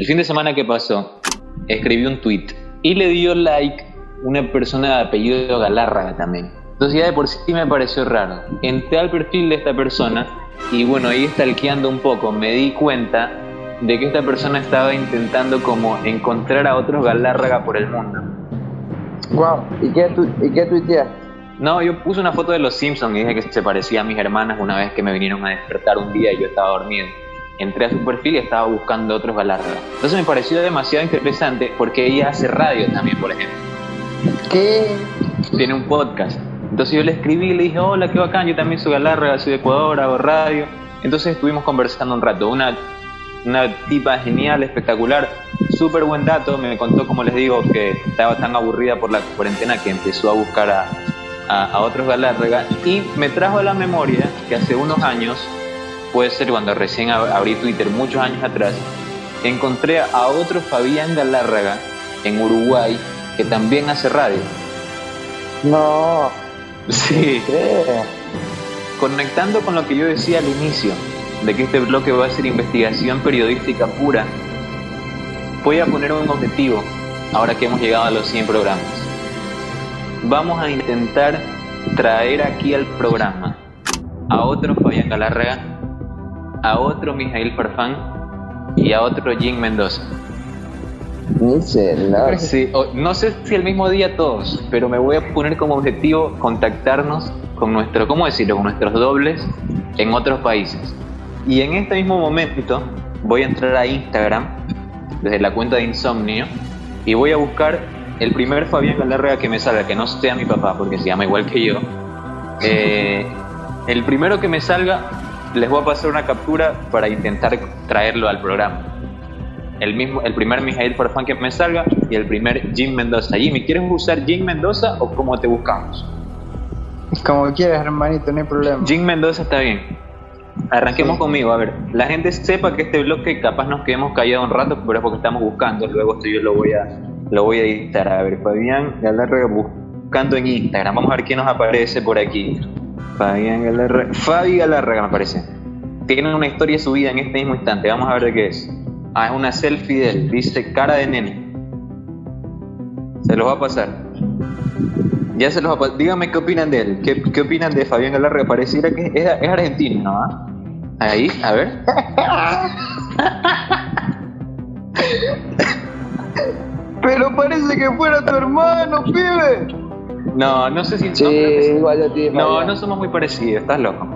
El fin de semana que pasó, escribí un tweet y le dio like una persona de apellido Galárraga también. Entonces ya de por sí me pareció raro. Entré al perfil de esta persona y bueno, ahí stalkeando un poco me di cuenta de que esta persona estaba intentando como encontrar a otros Galárraga por el mundo. Wow, ¿y qué, tu, y qué tuiteaste? No, yo puse una foto de los Simpsons y dije que se parecía a mis hermanas una vez que me vinieron a despertar un día y yo estaba dormido. Entré a su perfil y estaba buscando otros Galárraga. Entonces me pareció demasiado interesante porque ella hace radio también, por ejemplo. ¿Qué? Tiene un podcast. Entonces yo le escribí y le dije, hola, qué bacán, yo también soy Galárraga, soy de Ecuador, hago radio. Entonces estuvimos conversando un rato. Una, una tipa genial, espectacular, súper buen dato. Me contó, como les digo, que estaba tan aburrida por la cuarentena que empezó a buscar a, a, a otros Galárraga. Y me trajo a la memoria que hace unos años, puede ser cuando recién ab- abrí Twitter, muchos años atrás, encontré a otro Fabián Galárraga en Uruguay que también hace radio. No, Sí, ¿qué? conectando con lo que yo decía al inicio, de que este bloque va a ser investigación periodística pura, voy a poner un objetivo ahora que hemos llegado a los 100 programas. Vamos a intentar traer aquí al programa a otro Fabián Galárraga, a otro Mijail Farfán y a otro Jim Mendoza. Sí, o- no sé si el mismo día todos, pero me voy a poner como objetivo contactarnos con nuestro, ¿cómo decirlo? Con nuestros dobles en otros países. Y en este mismo momento voy a entrar a Instagram desde la cuenta de Insomnio y voy a buscar el primer Fabián Galárraga que me salga, que no sea mi papá porque se llama igual que yo. Eh, el primero que me salga, les voy a pasar una captura para intentar traerlo al programa el mismo, el primer Mijail Farfán que me salga y el primer Jim Mendoza. Jimmy, ¿quieres usar Jim Mendoza o cómo te buscamos? Como quieras, hermanito, no hay problema. Jim Mendoza está bien. Arranquemos Sí. conmigo, a ver, la gente sepa que este bloque capaz nos quedemos callados un rato, pero es porque estamos buscando, luego esto yo lo voy a, lo voy a editar. A ver, Fabián Galarraga buscando en Instagram, vamos a ver quién nos aparece por aquí. Fabián Galarraga, Fabi Galarraga me aparece. Tiene una historia subida en este mismo instante, vamos a ver de qué es. Ah, es una selfie de él, dice cara de nene. Se los va a pasar. Ya se los va a pasar. Díganme qué opinan de él. ¿Qué, qué opinan de Fabián Galarraga? Pareciera que es, es argentino, ¿no? ¿Ah? Ahí, a ver. Pero parece que fuera tu hermano, pibe. No, no sé si. Sí, no, igual yo te no, no somos muy parecidos, estás loco.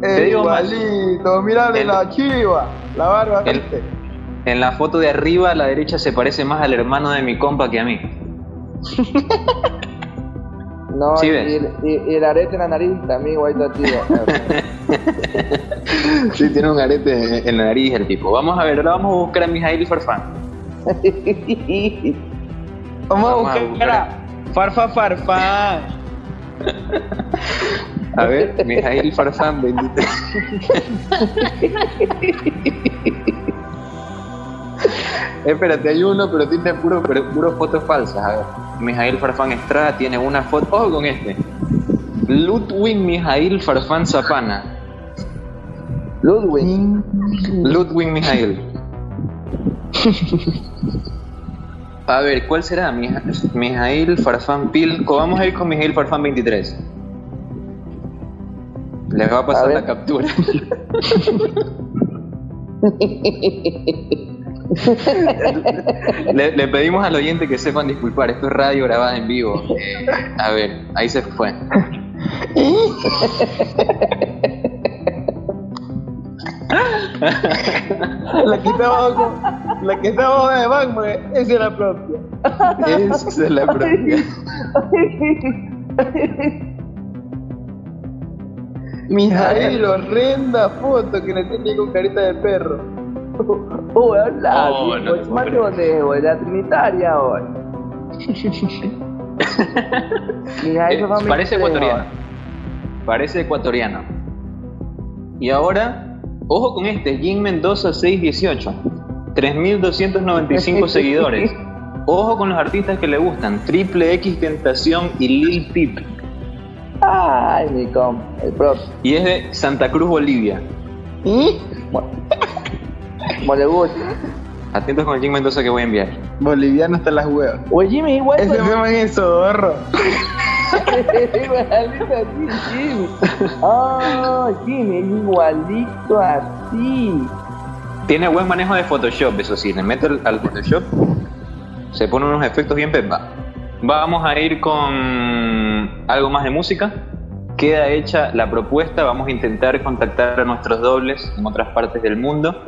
Te digo igualito, mirale El- la chiva, la barba, El-. En la foto de arriba, a la derecha se parece más al hermano de mi compa que a mí. No, Sí y, ves. y- el arete en la nariz también igualito a ti. Sí, tiene un arete en la nariz el tipo. Vamos a ver, ahora vamos a buscar a Mijail Farfán. Vamos a Vamos a buscar buscar. Farfa Farfán. A ver, Mijail Farfán 23. Espérate, hay uno, pero tiene puro, pero puro fotos falsas. A ver, Mijail Farfán Estrada tiene una foto. Ojo con este. Ludwig Mijail Farfán Zapana. Ludwig. Ludwig Mijail. A ver, ¿cuál será? Mija- Mijail Farfán Pilco. Vamos a ir con Mijail Farfán 23. Les va a pasar A la captura. le, le pedimos al oyente que sepan disculpar. Esto es radio grabada en vivo. Eh, a ver, ahí se fue. La abajo, la que está abajo de Batman, esa es la propia. Esa es la propia. Mijail, horrenda foto que le tiene con carita de perro. Oh, hola, Oh, no te puedo más creer. de la Trinitaria hoy. Mijail, Eh, parece ecuatoriano. Parece ecuatoriano. Y ahora, ojo con este, Jim Mendoza 618. 3.295 seguidores. Ojo con los artistas que le gustan. Triple X Tentación y Lil Peep. Ay, mi com, el propio. Y es de Santa Cruz, Bolivia. ¿Y? Gusta. Atentos con el Jim Mendoza que voy a enviar. Boliviano hasta las huevas. Oye, Jimmy, igual. Ese man es sodorro. igualito a ti, Jimmy. Ah, Jimmy, es igualito a ti. Tiene buen manejo de Photoshop, eso sí. Le meto al, al Photoshop, se pone unos efectos bien pepa. Vamos a ir con algo más de música. Queda hecha la propuesta, vamos a intentar contactar a nuestros dobles en otras partes del mundo